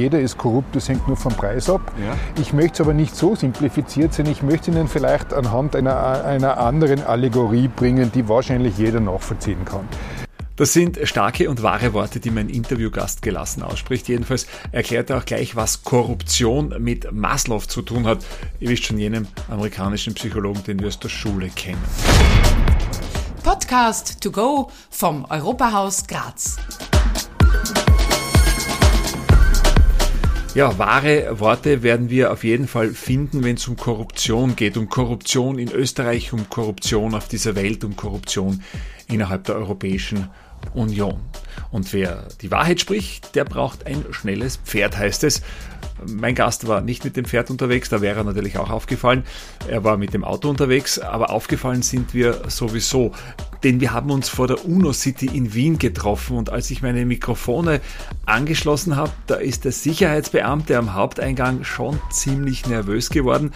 jeder ist korrupt, das hängt nur vom Preis ab. Ja. Ich möchte es aber nicht so simplifiziert sein. Ich möchte Ihnen vielleicht anhand einer, einer anderen Allegorie bringen, die wahrscheinlich jeder nachvollziehen kann. Das sind starke und wahre Worte, die mein Interviewgast gelassen ausspricht. Jedenfalls erklärt er auch gleich, was Korruption mit Maslow zu tun hat. Ihr wisst schon jenem amerikanischen Psychologen, den wir aus der Schule kennen. Podcast to go vom Europahaus Graz. Ja, wahre Worte werden wir auf jeden Fall finden, wenn es um Korruption geht. Um Korruption in Österreich, um Korruption auf dieser Welt, um Korruption innerhalb der Europäischen Union. Und wer die Wahrheit spricht, der braucht ein schnelles Pferd, heißt es. Mein Gast war nicht mit dem Pferd unterwegs, da wäre er natürlich auch aufgefallen. Er war mit dem Auto unterwegs, aber aufgefallen sind wir sowieso. Denn wir haben uns vor der UNO City in Wien getroffen und als ich meine Mikrofone angeschlossen habe, da ist der Sicherheitsbeamte am Haupteingang schon ziemlich nervös geworden,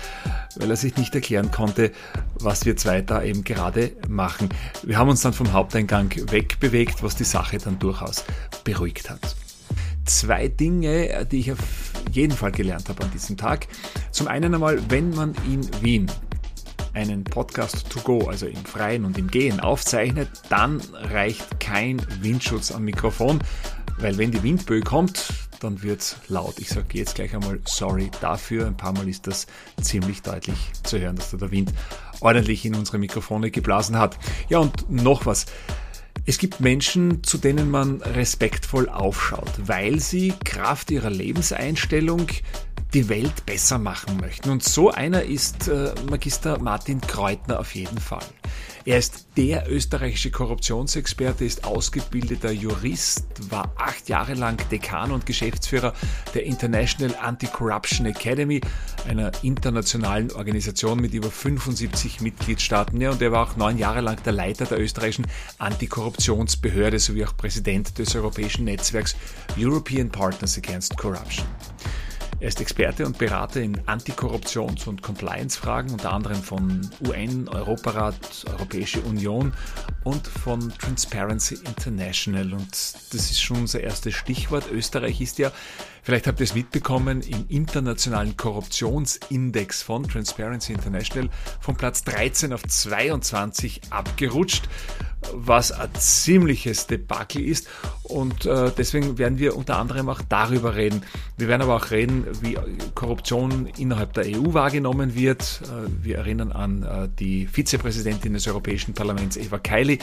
weil er sich nicht erklären konnte, was wir zwei da eben gerade machen. Wir haben uns dann vom Haupteingang wegbewegt, was die Sache dann durchaus beruhigt hat zwei Dinge, die ich auf jeden Fall gelernt habe an diesem Tag. Zum einen einmal, wenn man in Wien einen Podcast to go, also im Freien und im Gehen aufzeichnet, dann reicht kein Windschutz am Mikrofon, weil wenn die Windböe kommt, dann wird's laut. Ich sage jetzt gleich einmal sorry dafür. Ein paar Mal ist das ziemlich deutlich zu hören, dass da der Wind ordentlich in unsere Mikrofone geblasen hat. Ja, und noch was. Es gibt Menschen, zu denen man respektvoll aufschaut, weil sie Kraft ihrer Lebenseinstellung die Welt besser machen möchten. Und so einer ist äh, Magister Martin Kreutner auf jeden Fall. Er ist der österreichische Korruptionsexperte, ist ausgebildeter Jurist, war acht Jahre lang Dekan und Geschäftsführer der International Anti-Corruption Academy, einer internationalen Organisation mit über 75 Mitgliedstaaten. Ja, und er war auch neun Jahre lang der Leiter der österreichischen Antikorruptionsbehörde sowie auch Präsident des europäischen Netzwerks European Partners Against Corruption. Er ist Experte und Berater in Antikorruptions- und Compliance-Fragen, unter anderem von UN, Europarat, Europäische Union und von Transparency International. Und das ist schon unser erstes Stichwort. Österreich ist ja Vielleicht habt ihr es mitbekommen, im internationalen Korruptionsindex von Transparency International von Platz 13 auf 22 abgerutscht, was ein ziemliches Debakel ist. Und äh, deswegen werden wir unter anderem auch darüber reden. Wir werden aber auch reden, wie Korruption innerhalb der EU wahrgenommen wird. Äh, wir erinnern an äh, die Vizepräsidentin des Europäischen Parlaments, Eva Kaili,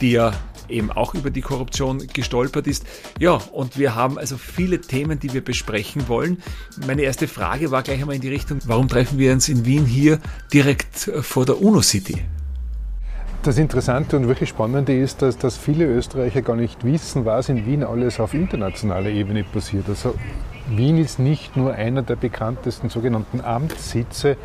die ja eben auch über die Korruption gestolpert ist. Ja, und wir haben also viele Themen, die wir besprechen wollen. Meine erste Frage war gleich einmal in die Richtung, warum treffen wir uns in Wien hier direkt vor der UNO City? Das Interessante und wirklich Spannende ist, dass, dass viele Österreicher gar nicht wissen, was in Wien alles auf internationaler Ebene passiert. Also Wien ist nicht nur einer der bekanntesten sogenannten Amtssitze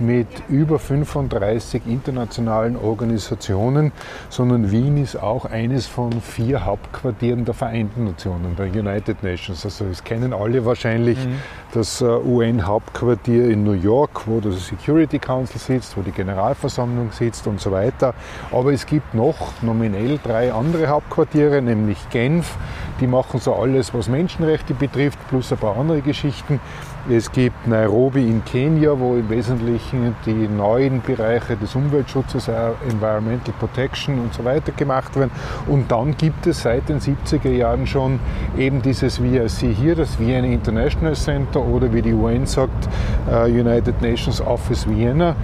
mit über 35 internationalen Organisationen, sondern Wien ist auch eines von vier Hauptquartieren der Vereinten Nationen, der United Nations. Also es kennen alle wahrscheinlich mhm. das äh, UN-Hauptquartier in New York, wo das Security Council sitzt, wo die Generalversammlung sitzt und so weiter. Aber es gibt noch nominell drei andere Hauptquartiere, nämlich Genf, die machen so alles, was Menschenrechte betrifft, plus ein paar andere Geschichten. Es gibt Nairobi in Kenia, wo im Wesentlichen die neuen Bereiche des Umweltschutzes, äh, Environmental Protection und so weiter gemacht werden. Und dann gibt es seit den 70er Jahren schon eben dieses VIC hier, das Vienna International Center oder wie die UN sagt, äh, United Nations Office Vienna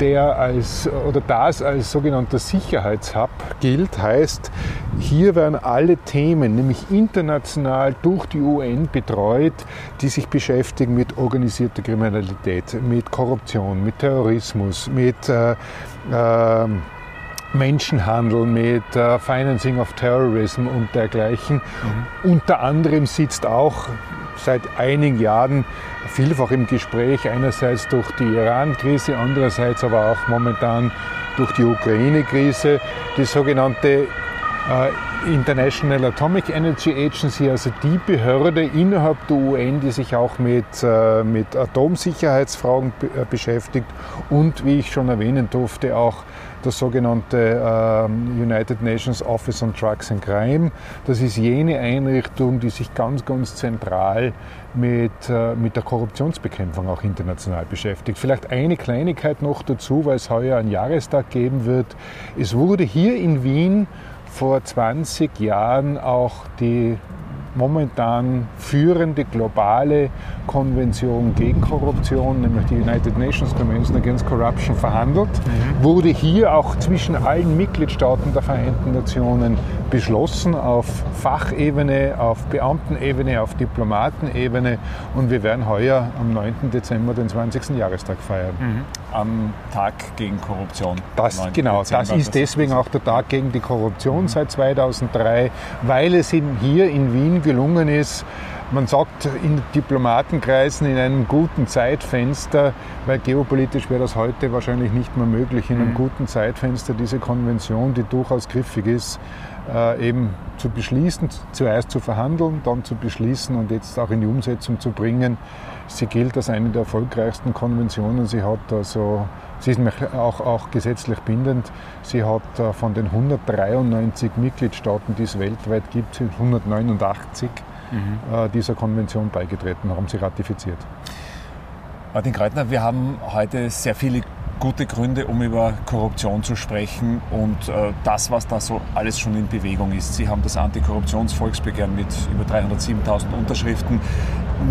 der als oder das als sogenannter Sicherheitshub gilt, heißt, hier werden alle Themen, nämlich international durch die UN betreut, die sich beschäftigen mit organisierter Kriminalität, mit Korruption, mit Terrorismus, mit äh, äh, Menschenhandel, mit äh, Financing of Terrorism und dergleichen. Mhm. Unter anderem sitzt auch seit einigen Jahren vielfach im Gespräch, einerseits durch die Iran-Krise, andererseits aber auch momentan durch die Ukraine-Krise, die sogenannte äh, International Atomic Energy Agency, also die Behörde innerhalb der UN, die sich auch mit, äh, mit Atomsicherheitsfragen äh, beschäftigt und, wie ich schon erwähnen durfte, auch das sogenannte ähm, United Nations Office on Drugs and Crime. Das ist jene Einrichtung, die sich ganz, ganz zentral mit, äh, mit der Korruptionsbekämpfung auch international beschäftigt. Vielleicht eine Kleinigkeit noch dazu, weil es heuer einen Jahrestag geben wird. Es wurde hier in Wien vor 20 Jahren auch die momentan führende globale Konvention gegen Korruption, nämlich die United Nations Convention Against Corruption, verhandelt. Mhm. Wurde hier auch zwischen allen Mitgliedstaaten der Vereinten Nationen beschlossen auf Fachebene, auf Beamtenebene, auf Diplomatenebene und wir werden heuer am 9. Dezember den 20. Jahrestag feiern. Mhm. Am Tag gegen Korruption. Das, genau, Dezember, das ist deswegen auch der Tag gegen die Korruption mhm. seit 2003, weil es ihm hier in Wien gelungen ist, man sagt in Diplomatenkreisen in einem guten Zeitfenster, weil geopolitisch wäre das heute wahrscheinlich nicht mehr möglich, in einem mhm. guten Zeitfenster diese Konvention, die durchaus griffig ist, äh, eben zu beschließen, zuerst zu verhandeln, dann zu beschließen und jetzt auch in die Umsetzung zu bringen. Sie gilt als eine der erfolgreichsten Konventionen. Sie hat also Sie ist auch, auch gesetzlich bindend. Sie hat äh, von den 193 Mitgliedstaaten, die es weltweit gibt, sind 189 mhm. Äh, dieser Konvention beigetreten, haben sie ratifiziert. Martin Kreutner, wir haben heute sehr viele gute Gründe, um über Korruption zu sprechen und äh, das, was da so alles schon in Bewegung ist. Sie haben das Antikorruptionsvolksbegehren mit über 307.000 Unterschriften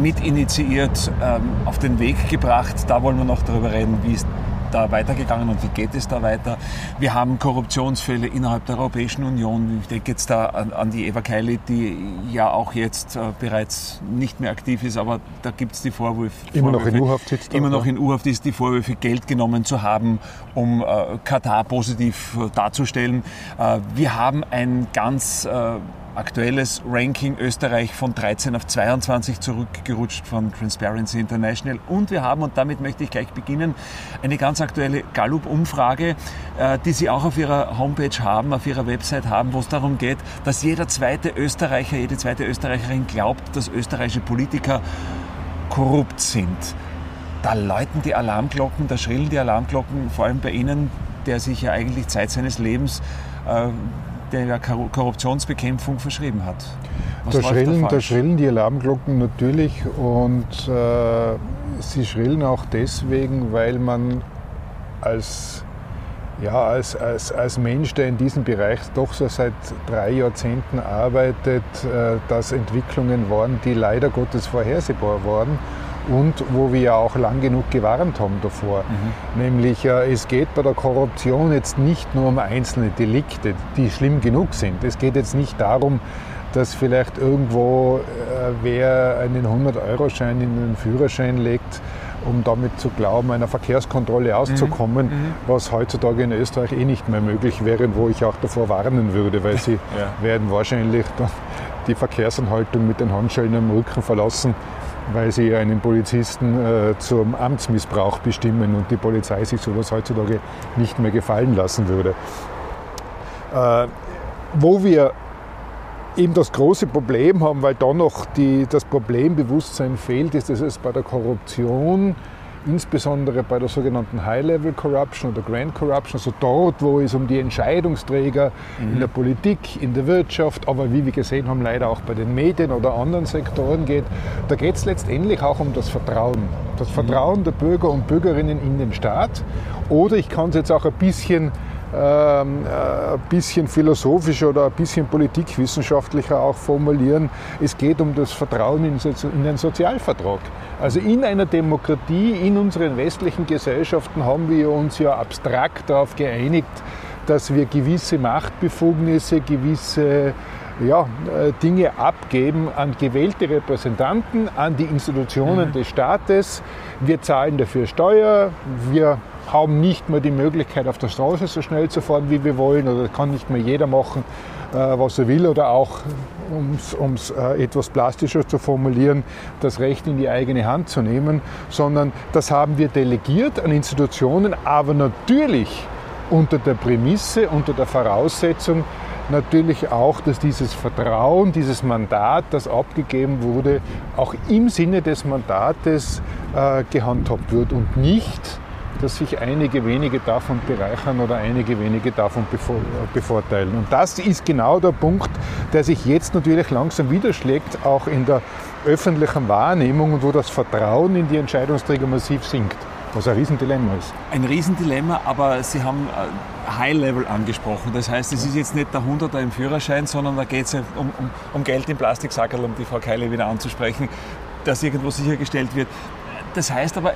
mit initiiert, ähm, auf den Weg gebracht. Da wollen wir noch darüber reden, wie es da weitergegangen und wie geht es da weiter? Wir haben Korruptionsfälle innerhalb der Europäischen Union. Ich denke jetzt da an, an die Eva Kaili, die ja auch jetzt äh, bereits nicht mehr aktiv ist, aber da gibt es die Vorwürfe. Immer noch in U-Haft sitzt. Immer noch in U-Haft ist die Vorwürfe, Geld genommen zu haben, um äh, Katar positiv äh, darzustellen. Äh, wir haben ein ganz äh, aktuelles Ranking Österreich von 13 auf 22 zurückgerutscht von Transparency International. Und wir haben, und damit möchte ich gleich beginnen, eine ganz aktuelle Gallup-Umfrage, äh, die Sie auch auf Ihrer Homepage haben, auf Ihrer Website haben, wo es darum geht, dass jeder zweite Österreicher, jede zweite Österreicherin glaubt, dass österreichische Politiker korrupt sind. Da läuten die Alarmglocken, da schrillen die Alarmglocken, vor allem bei Ihnen, der sich ja eigentlich Zeit seines Lebens äh, der ja Korruptionsbekämpfung verschrieben hat. da schrillen, da, da schrillen die Alarmglocken natürlich und äh, sie schrillen auch deswegen, weil man als, ja, als, als, als Mensch, der in diesem Bereich doch so seit drei Jahrzehnten arbeitet, äh, dass Entwicklungen waren, die leider Gottes vorhersehbar waren und wo wir ja auch lang genug gewarnt haben davor. Mhm. Nämlich äh, es geht bei der Korruption jetzt nicht nur um einzelne Delikte, die schlimm genug sind. Es geht jetzt nicht darum, dass vielleicht irgendwo äh, wer einen 100-Euro-Schein in den Führerschein legt, um damit zu glauben, einer Verkehrskontrolle auszukommen, mhm. mhm. was heutzutage in Österreich eh nicht mehr möglich wäre, wo ich auch davor warnen würde, weil sie ja. werden wahrscheinlich dann die Verkehrsanhaltung mit den Handschellen am Rücken verlassen, weil sie einen Polizisten äh, zum Amtsmissbrauch bestimmen und die Polizei sich sowas heutzutage nicht mehr gefallen lassen würde. Äh, wo wir eben das große Problem haben, weil da noch die, das Problembewusstsein fehlt, ist, dass es bei der Korruption insbesondere bei der sogenannten High-Level Corruption oder Grand Corruption, also dort, wo es um die Entscheidungsträger mhm. in der Politik, in der Wirtschaft, aber wie wir gesehen haben, leider auch bei den Medien oder anderen Sektoren geht, da geht es letztendlich auch um das Vertrauen. Das Vertrauen mhm. der Bürger und Bürgerinnen in den Staat. Oder ich kann es jetzt auch ein bisschen ähm, äh, ein bisschen philosophischer oder ein bisschen politikwissenschaftlicher auch formulieren. Es geht um das Vertrauen in den Sozialvertrag. Also in einer Demokratie, in unseren westlichen Gesellschaften haben wir uns ja abstrakt darauf geeinigt, dass wir gewisse Machtbefugnisse, gewisse ja, äh, Dinge abgeben an gewählte Repräsentanten, an die Institutionen mhm. des Staates. Wir zahlen dafür Steuer, wir haben nicht mehr die Möglichkeit, auf der Straße so schnell zu fahren, wie wir wollen, oder kann nicht mehr jeder machen, äh, was er will, oder auch, um es äh, etwas plastischer zu formulieren, das Recht in die eigene Hand zu nehmen, sondern das haben wir delegiert an Institutionen, aber natürlich unter der Prämisse, unter der Voraussetzung, natürlich auch, dass dieses Vertrauen, dieses Mandat, das abgegeben wurde, auch im Sinne des Mandates äh, gehandhabt wird und nicht, dass sich einige wenige davon bereichern oder einige wenige davon bevorteilen. Und das ist genau der Punkt, der sich jetzt natürlich langsam widerschlägt, auch in der öffentlichen Wahrnehmung und wo das Vertrauen in die Entscheidungsträger massiv sinkt. Was ein Riesendilemma ist. Ein Riesendilemma, aber Sie haben äh, High Level angesprochen. Das heißt, es ist jetzt nicht der Hunderter im Führerschein, sondern da geht es um, um, um, Geld im Plastiksackerl, um die Frau Keile wieder anzusprechen, dass irgendwo sichergestellt wird. Das heißt aber,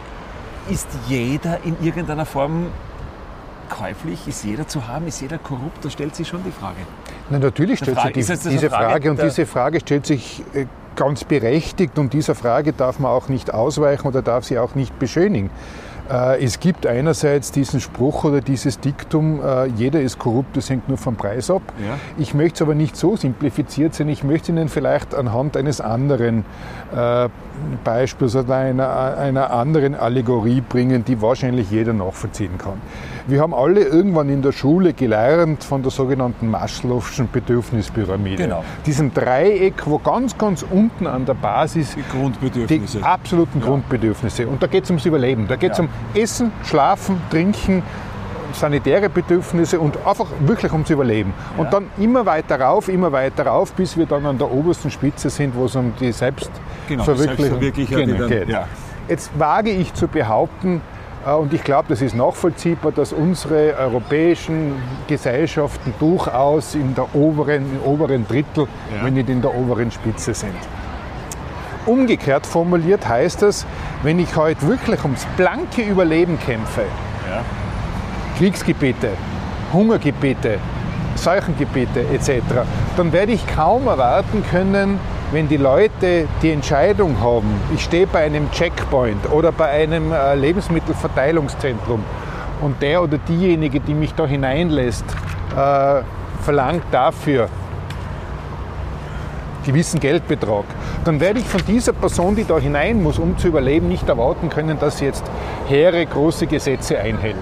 ist jeder in irgendeiner Form käuflich? Ist jeder zu haben? Ist jeder korrupt? Da stellt sich schon die Frage. Na, natürlich stellt sich die, diese Frage, Frage und diese Frage stellt sich äh, ganz berechtigt und dieser Frage darf man auch nicht ausweichen oder darf sie auch nicht beschönigen. Äh, es gibt einerseits diesen Spruch oder dieses Diktum, äh, jeder ist korrupt, das hängt nur vom Preis ab. Ja. Ich möchte es aber nicht so simplifiziert sein. Ich möchte Ihnen vielleicht anhand eines anderen Beispiels oder einer, einer anderen Allegorie bringen, die wahrscheinlich jeder nachvollziehen kann. Wir haben alle irgendwann in der Schule gelernt von der sogenannten Maslow'schen Bedürfnispyramide. Genau. Diesem Dreieck, wo ganz, ganz unten an der Basis die Grundbedürfnisse. Die absoluten ja. Grundbedürfnisse. Und da geht es ums Überleben. Da geht es ja. um Essen, Schlafen, Trinken, sanitäre Bedürfnisse und einfach wirklich ums Überleben. Ja. Und dann immer weiter rauf, immer weiter rauf, bis wir dann an der obersten Spitze sind, wo es um die Selbstverwirklichung genau, geht. Ja. Jetzt wage ich zu behaupten, äh, und ich glaube, das ist nachvollziehbar, dass unsere europäischen Gesellschaften durchaus in der oberen, im oberen Drittel, ja. wenn nicht in der oberen Spitze sind. Umgekehrt formuliert heißt das, wenn ich heute wirklich ums blanke Überleben kämpfe. Kriegsgebiete, Hungergebiete, Seuchengebiete etc., dann werde ich kaum erwarten können, wenn die Leute die Entscheidung haben, ich stehe bei einem Checkpoint oder bei einem äh, Lebensmittelverteilungszentrum und der oder diejenige, die mich da hineinlässt, äh, verlangt dafür gewissen Geldbetrag, dann werde ich von dieser Person, die da hinein muss, um zu überleben, nicht erwarten können, dass sie jetzt hehre große Gesetze einhält.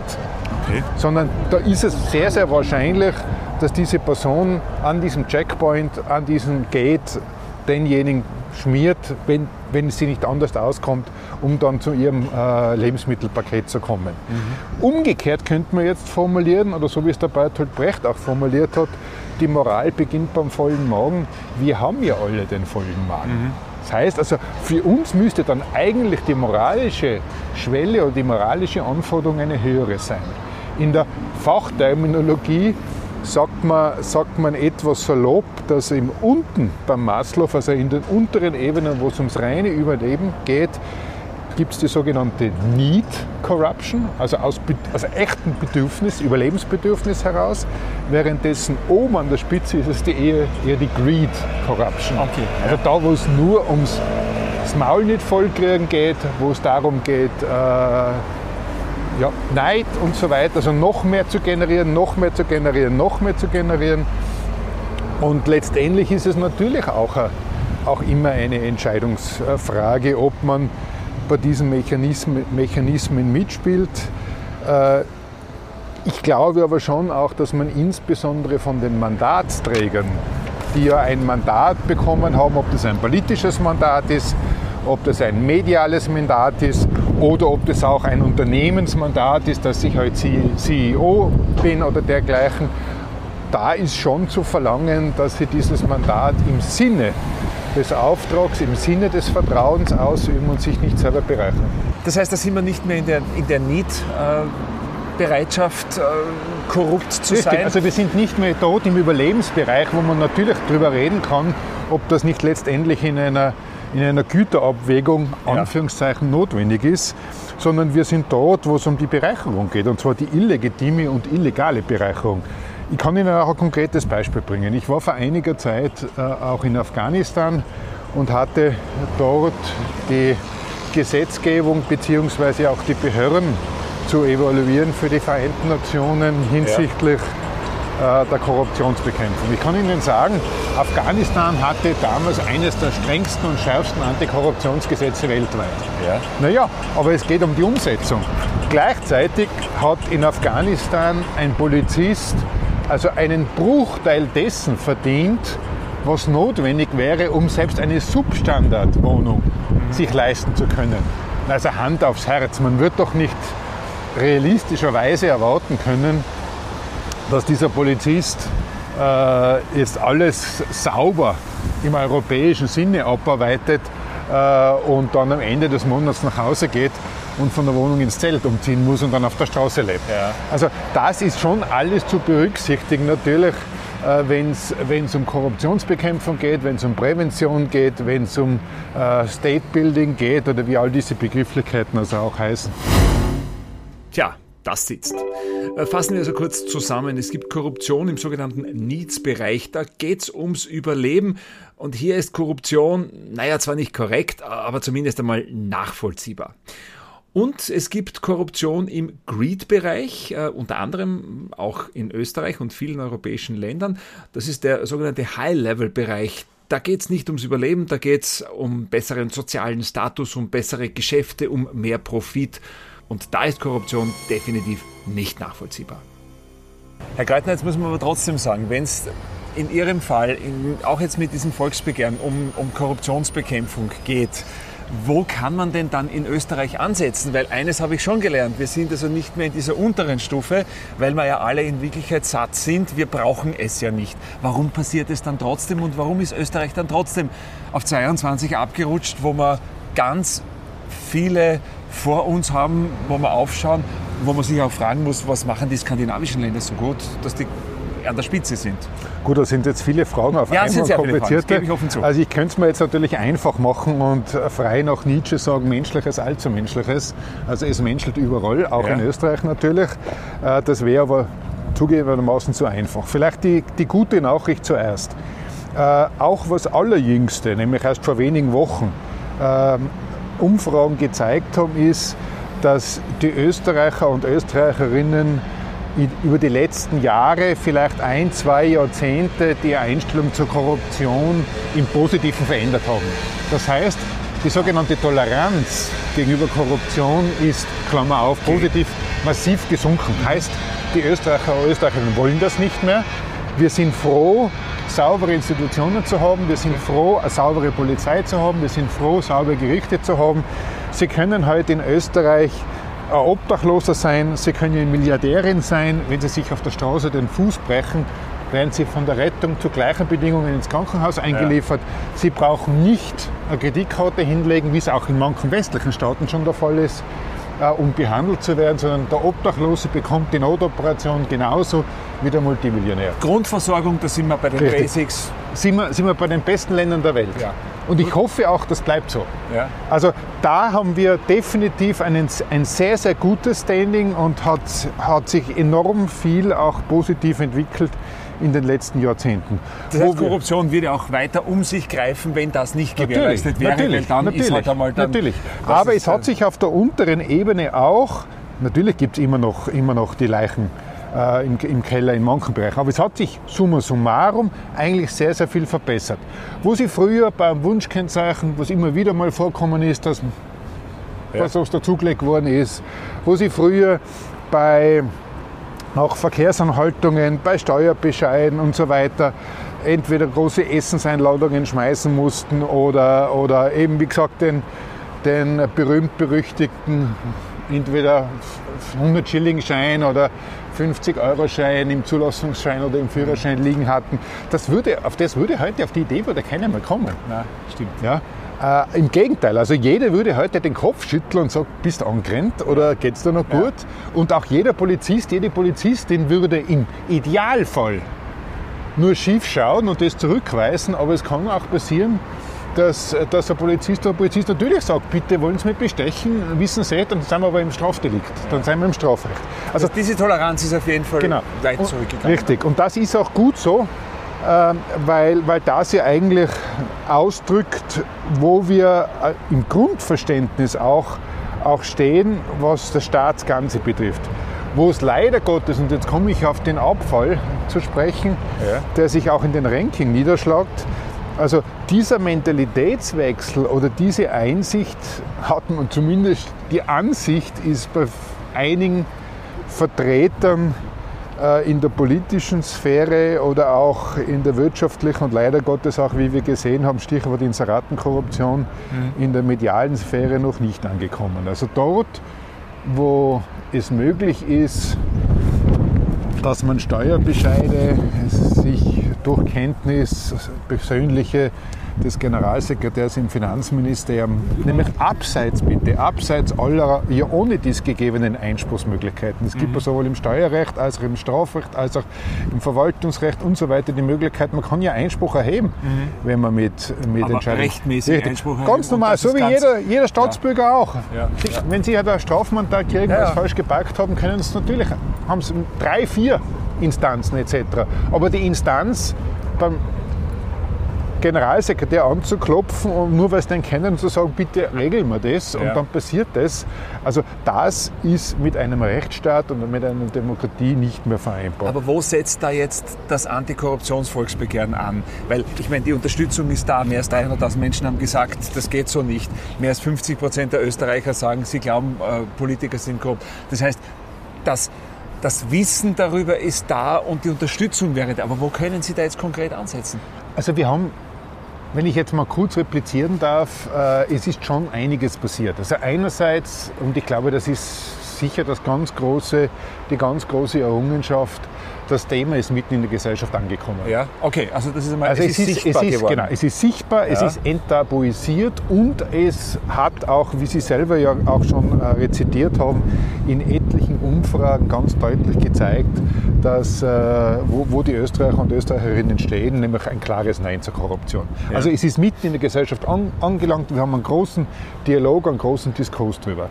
Okay. Sondern da ist es sehr, sehr wahrscheinlich, dass diese Person an diesem Checkpoint, an diesem Gate denjenigen schmiert, wenn, wenn sie nicht anders auskommt, um dann zu ihrem äh, Lebensmittelpaket zu kommen. Mhm. Umgekehrt könnte man jetzt formulieren, oder so wie es der Bertolt Brecht auch formuliert hat, die Moral beginnt beim vollen Magen. Wir haben ja alle den vollen Magen. Mhm. Das heißt also, für uns müsste dann eigentlich die moralische Schwelle oder die moralische Anforderung eine höhere sein. In der Fachterminologie sagt man, sagt man etwas salopp, dass im unten beim Maslow, also in den unteren Ebenen, wo es ums reine Überleben geht, gibt es die sogenannte Need Corruption, also aus, aus echten Bedürfnis, Überlebensbedürfnis heraus, währenddessen oben an der Spitze ist es die eher, eher die Greed Corruption. Okay. Also da, wo es nur ums das Maul nicht vollkriegen geht, wo es darum geht, äh, ja, Neid und so weiter, also noch mehr zu generieren, noch mehr zu generieren, noch mehr zu generieren. Und letztendlich ist es natürlich auch, auch immer eine Entscheidungsfrage, ob man bei diesen Mechanismen, Mechanismen mitspielt. Äh, ich glaube aber schon auch, dass man insbesondere von den Mandatsträgern, die ja ein Mandat bekommen haben, ob das ein politisches Mandat ist, ob das ein mediales Mandat ist oder ob das auch ein Unternehmensmandat ist, dass ich halt CEO bin oder dergleichen. Da ist schon zu verlangen, dass sie dieses Mandat im Sinne des Auftrags, im Sinne des Vertrauens ausüben und sich nicht selber bereichern. Das heißt, da sind wir nicht mehr in der, in der Need. Äh Bereitschaft, äh, korrupt zu Richtig. sein. Also wir sind nicht mehr dort im Überlebensbereich, wo man natürlich darüber reden kann, ob das nicht letztendlich in einer in einer Güterabwägung Anführungszeichen notwendig ist, sondern wir sind dort, wo es um die Bereicherung geht, und zwar die illegitime und illegale Bereicherung. Ich kann Ihnen auch ein konkretes Beispiel bringen. Ich war vor einiger Zeit äh, auch in Afghanistan und hatte dort die Gesetzgebung bzw. auch die Behörden zu evaluieren für die Vereinten Nationen hinsichtlich ja der Korruptionsbekämpfung. Ich kann Ihnen sagen, Afghanistan hatte damals eines der strengsten und schärfsten Antikorruptionsgesetze weltweit. Ja. Naja, aber es geht um die Umsetzung. Gleichzeitig hat in Afghanistan ein Polizist also einen Bruchteil dessen verdient, was notwendig wäre, um selbst eine Substandardwohnung sich leisten zu können. Also Hand aufs Herz, man wird doch nicht realistischerweise erwarten können, dass dieser Polizist äh, jetzt alles sauber im europäischen Sinne abarbeitet äh, und dann am Ende des Monats nach Hause geht und von der Wohnung ins Zelt umziehen muss und dann auf der Straße lebt. Ja. Also das ist schon alles zu berücksichtigen. Natürlich, äh, wenn es um Korruptionsbekämpfung geht, wenn es um Prävention geht, wenn es um äh, State Building geht oder wie all diese Begrifflichkeiten also auch heißen. Tja, das sitzt. Äh, fassen wir also kurz zusammen. Es gibt Korruption im sogenannten Needs-Bereich. Da geht es ums Überleben. Und hier ist Korruption, naja, zwar nicht korrekt, aber zumindest einmal nachvollziehbar. Und es gibt Korruption im Greed-Bereich, äh, unter anderem auch in Österreich und vielen europäischen Ländern. Das ist der sogenannte High-Level-Bereich. Da geht es nicht ums Überleben, da geht es um besseren sozialen Status, um bessere Geschäfte, um mehr Profit. Und da ist Korruption definitiv nicht nachvollziehbar. Herr Greitner, jetzt muss man aber trotzdem sagen, wenn es in Ihrem Fall, in, auch jetzt mit diesem Volksbegehren, um, um Korruptionsbekämpfung geht, wo kann man denn dann in Österreich ansetzen? Weil eines habe ich schon gelernt, wir sind also nicht mehr in dieser unteren Stufe, weil wir ja alle in Wirklichkeit satt sind. Wir brauchen es ja nicht. Warum passiert es dann trotzdem und warum ist Österreich dann trotzdem auf 22 abgerutscht, wo wir ganz viele vor uns haben, wo wir aufschauen, wo man sich auch fragen muss, was machen die skandinavischen Länder so gut, dass die an der Spitze sind. Gut, da sind jetzt viele Fragen auf Ja, es sind einmal sehr viele Fragen, komplizierte. ich offen zu. Also ich könnte es mir jetzt natürlich einfach machen und frei nach Nietzsche sagen, menschliches allzu menschliches. Also es menschelt überall, auch Ja. in Österreich natürlich. Äh, Das wäre aber zugegebenermaßen zu einfach. Vielleicht die, die gute Nachricht zuerst. Äh, Auch was allerjüngste, nämlich erst vor wenigen Wochen, ähm, Umfragen gezeigt haben, ist, dass die Österreicher und Österreicherinnen über die letzten Jahre, vielleicht ein, zwei Jahrzehnte, die Einstellung zur Korruption im Positiven verändert haben. Das heißt, die sogenannte Toleranz gegenüber Korruption ist, Klammer auf, positiv massiv gesunken. Heißt, die Österreicher und Österreicherinnen wollen das nicht mehr. Wir sind froh, saubere Institutionen zu haben. Wir sind froh, eine saubere Polizei zu haben. Wir sind froh, saubere Gerichte zu haben. Sie können heute in Österreich ein Obdachloser sein, Sie können Milliardärin sein. Wenn Sie sich auf der Straße den Fuß brechen, werden Sie von der Rettung zu gleichen Bedingungen ins Krankenhaus eingeliefert. Sie brauchen nicht eine Kreditkarte hinlegen, wie es auch in manchen westlichen Staaten schon der Fall ist, um behandelt zu werden, sondern der Obdachlose bekommt die Notoperation genauso wie der Multimillionär. Grundversorgung, da sind wir bei den Richtig. Basics. Sind wir, sind wir bei den besten Ländern der Welt. Ja. Und ich hoffe auch, das bleibt so. Ja. Also da haben wir definitiv einen, ein sehr, sehr gutes Standing und hat, hat sich enorm viel auch positiv entwickelt in den letzten Jahrzehnten. Das heißt, Korruption würde auch weiter um sich greifen, wenn das nicht gewährleistet wäre, natürlich, dann natürlich, ist halt einmal dann... natürlich. Aber es hat sich auf der unteren Ebene auch, natürlich gibt es immer noch, immer noch die Leichen äh, im, im Keller in manchen Bereichen, aber es hat sich summa summarum eigentlich sehr, sehr viel verbessert. Wo sie früher beim Wunschkennzeichen, was immer wieder mal vorkommen ist, dass was was dazugelegt worden ist, wo sie früher bei auch Verkehrsanhaltungen, bei Steuerbescheiden und so weiter entweder große Essenseinladungen schmeißen mussten oder, oder eben, wie gesagt, den, den berühmt-berüchtigten entweder 100-Schilling-Schein oder 50-Euro-Schein im Zulassungsschein oder im Führerschein liegen hatten. Das würde, auf das würde heute, auf die Idee würde keiner mehr kommen. Nein, stimmt. Ja? Äh, Im Gegenteil, also jeder würde heute den Kopf schütteln und sagen, bist du angerannt oder geht's dir noch gut? Und auch jeder Polizist, jede Polizistin würde im Idealfall nur schief schauen und das zurückweisen, aber es kann auch passieren, dass, dass ein Polizist oder ein Polizist natürlich sagt, bitte wollen Sie mich bestechen, wissen Sie, dann sind wir aber im Strafdelikt, dann sind wir im Strafrecht. Also diese Toleranz ist auf jeden Fall Genau. weit zurückgegangen. Richtig. Und das ist auch gut so, weil, weil das ja eigentlich ausdrückt, wo wir äh, im Grundverständnis auch, auch stehen, was das Staatsganze betrifft. Wo es leider Gottes, und jetzt komme ich auf den Abfall zu sprechen, Ja. der sich auch in den Ranking niederschlägt, also dieser Mentalitätswechsel oder diese Einsicht hat man zumindest, die Ansicht ist bei einigen Vertretern in der politischen Sphäre oder auch in der wirtschaftlichen und leider Gottes auch, wie wir gesehen haben, Stichwort Inseratenkorruption, mhm. in der medialen Sphäre noch nicht angekommen. Also dort, wo es möglich ist, dass man Steuerbescheide sich durch Kenntnis, persönliche des Generalsekretärs im Finanzministerium, nämlich abseits bitte, abseits aller ja ohne dies gegebenen Einspruchsmöglichkeiten. Es gibt mhm. sowohl im Steuerrecht als auch im Strafrecht als auch im Verwaltungsrecht und so weiter die Möglichkeit, man kann ja Einspruch erheben, mhm. wenn man mit, mit Aber Entscheidungen... rechtmäßig Richtig. Einspruch erheben. Ganz normal, so wie jeder, jeder Staatsbürger ja. auch. Ja. Sie, ja. Wenn Sie halt ein Strafmandat kriegen, weil Sie falsch geparkt haben, können Sie natürlich, haben Sie drei, vier Instanzen etc. Aber die Instanz beim Generalsekretär anzuklopfen und nur weil sie den kennen zu sagen, bitte regeln wir das und dann passiert das. Also das ist mit einem Rechtsstaat und mit einer Demokratie nicht mehr vereinbar. Aber wo setzt da jetzt das Antikorruptionsvolksbegehren an? Weil ich meine, die Unterstützung ist da. Mehr als 300.000 Menschen haben gesagt, das geht so nicht. Mehr als 50 Prozent der Österreicher sagen, sie glauben, äh, Politiker sind korrupt. Das heißt, das das Wissen darüber ist da und die Unterstützung wäre da. Aber wo können Sie da jetzt konkret ansetzen? Also wir haben wenn ich jetzt mal kurz replizieren darf, äh, es ist schon einiges passiert. Also einerseits, und ich glaube, das ist sicher das ganz große, die ganz große Errungenschaft, das Thema ist mitten in der Gesellschaft angekommen. Ja, okay, also das ist einmal also es, es ist, sichtbar es ist, geworden. Genau, es ist sichtbar, ja. es ist enttabuisiert und es hat auch, wie Sie selber ja auch schon äh, rezitiert haben, in etlichen Umfragen ganz deutlich gezeigt, dass, äh, wo, wo, die Österreicher und Österreicherinnen stehen, nämlich ein klares Nein zur Korruption. Ja. Also es ist mitten in der Gesellschaft an, angelangt, wir haben einen großen Dialog, einen großen Diskurs darüber.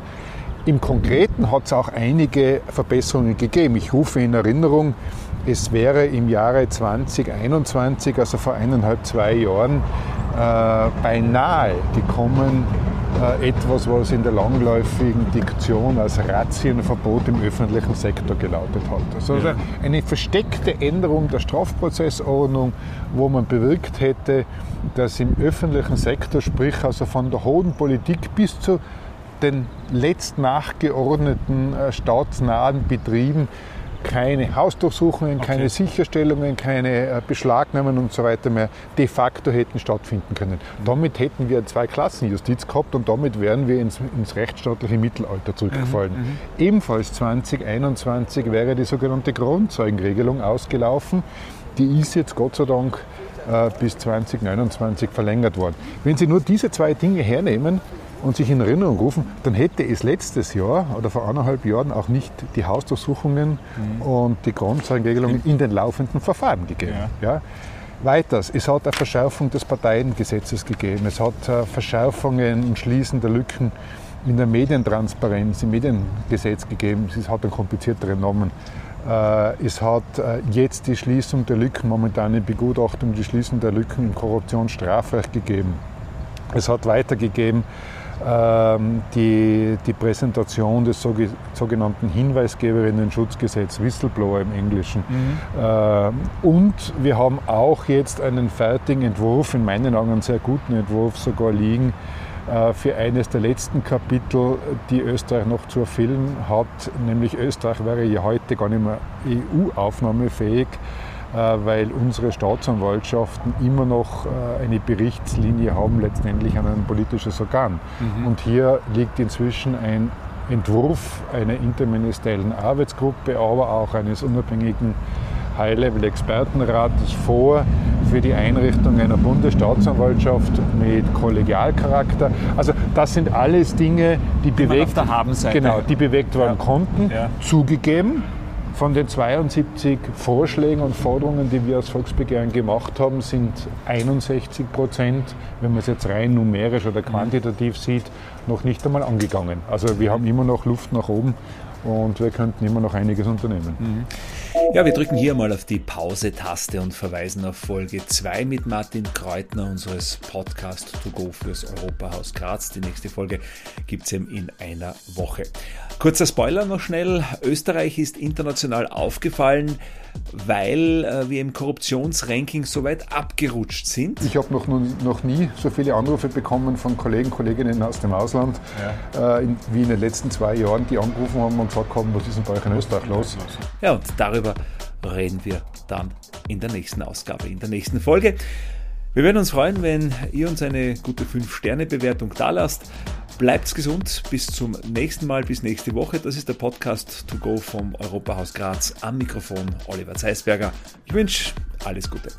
Im Konkreten hat es auch einige Verbesserungen gegeben. Ich rufe in Erinnerung, es wäre im Jahre 2021, also vor eineinhalb, zwei Jahren, äh, beinahe gekommen, etwas, was in der langläufigen Diktion als Razzienverbot im öffentlichen Sektor gelautet hat. Also ja. eine versteckte Änderung der Strafprozessordnung, wo man bewirkt hätte, dass im öffentlichen Sektor, sprich also von der hohen Politik bis zu den letzt nachgeordneten äh, staatsnahen Betrieben keine Hausdurchsuchungen, okay. keine Sicherstellungen, keine äh, Beschlagnahmen und so weiter mehr de facto hätten stattfinden können. Mhm. Damit hätten wir zwei Klassenjustiz gehabt und damit wären wir ins, ins rechtsstaatliche Mittelalter zurückgefallen. Mhm. Mhm. Ebenfalls 2021 wäre die sogenannte Grundzeugenregelung ausgelaufen. Die ist jetzt Gott sei Dank äh, bis 2029 verlängert worden. Wenn Sie nur diese zwei Dinge hernehmen, und sich in Erinnerung rufen, dann hätte es letztes Jahr oder vor anderthalb Jahren auch nicht die Hausdurchsuchungen mhm. und die Grundzeugenregelungen in den laufenden Verfahren gegeben. Ja. ja. Weiters, es hat eine Verschärfung des Parteiengesetzes gegeben, es hat äh, Verschärfungen und Schließen der Lücken in der Medientransparenz, im Mediengesetz gegeben, es hat einen komplizierteren Namen. Äh, es hat äh, jetzt die Schließung der Lücken, momentan in Begutachtung, die Schließung der Lücken im Korruptionsstrafrecht gegeben. Es hat weitergegeben die, die Präsentation des sogenannten Hinweisgeberinnen-Schutzgesetzes, Whistleblower im Englischen. Mhm. Ähm, und wir haben auch jetzt einen fertigen Entwurf, in meinen Augen einen sehr guten Entwurf sogar liegen, äh, für eines der letzten Kapitel, die Österreich noch zu erfüllen hat, nämlich Österreich wäre ja heute gar nicht mehr EU-aufnahmefähig. Äh, weil unsere Staatsanwaltschaften immer noch äh, eine Berichtslinie haben, letztendlich an ein politisches Organ. Mhm. Und hier liegt inzwischen ein Entwurf einer interministeriellen Arbeitsgruppe, aber auch eines unabhängigen High-Level-Expertenrates vor für die Einrichtung einer Bundesstaatsanwaltschaft mit Kollegialcharakter. Also das sind alles Dinge, die, die bewegt, genau, die bewegt werden ja. konnten. Ja. Zugegeben, von den 72 Vorschlägen und Forderungen, die wir als Volksbegehren gemacht haben, sind 61 Prozent, wenn man es jetzt rein numerisch oder quantitativ sieht, noch nicht einmal angegangen. Also wir haben immer noch Luft nach oben und wir könnten immer noch einiges unternehmen. Mhm. Ja, wir drücken hier mal auf die Pause-Taste und verweisen auf Folge 2 mit Martin Kreutner unseres Podcast To Go fürs Europahaus Graz. Die nächste Folge gibt es eben in einer Woche. Kurzer Spoiler noch schnell. Österreich ist international aufgefallen, weil äh, wir im Korruptionsranking so weit abgerutscht sind. Ich habe noch, noch nie so viele Anrufe bekommen von Kollegen, Kolleginnen aus dem Ausland, ja. äh, in, wie in den letzten zwei Jahren, die angerufen haben und gesagt haben, was ist denn bei euch in Österreich los? Ja, und darüber darüber reden wir dann in der nächsten Ausgabe, in der nächsten Folge. Wir werden uns freuen, wenn ihr uns eine gute 5-Sterne-Bewertung da lasst. Bleibt gesund, bis zum nächsten Mal, bis nächste Woche. Das ist der Podcast To Go vom Europahaus Graz. Am Mikrofon Oliver Zeisberger. Ich wünsche alles Gute.